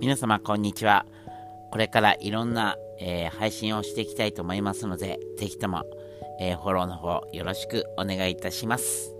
皆様こんにちは。これからいろんな、えー、配信をしていきたいと思いますので、ぜひとも、えー、フォローの方よろしくお願いいたします。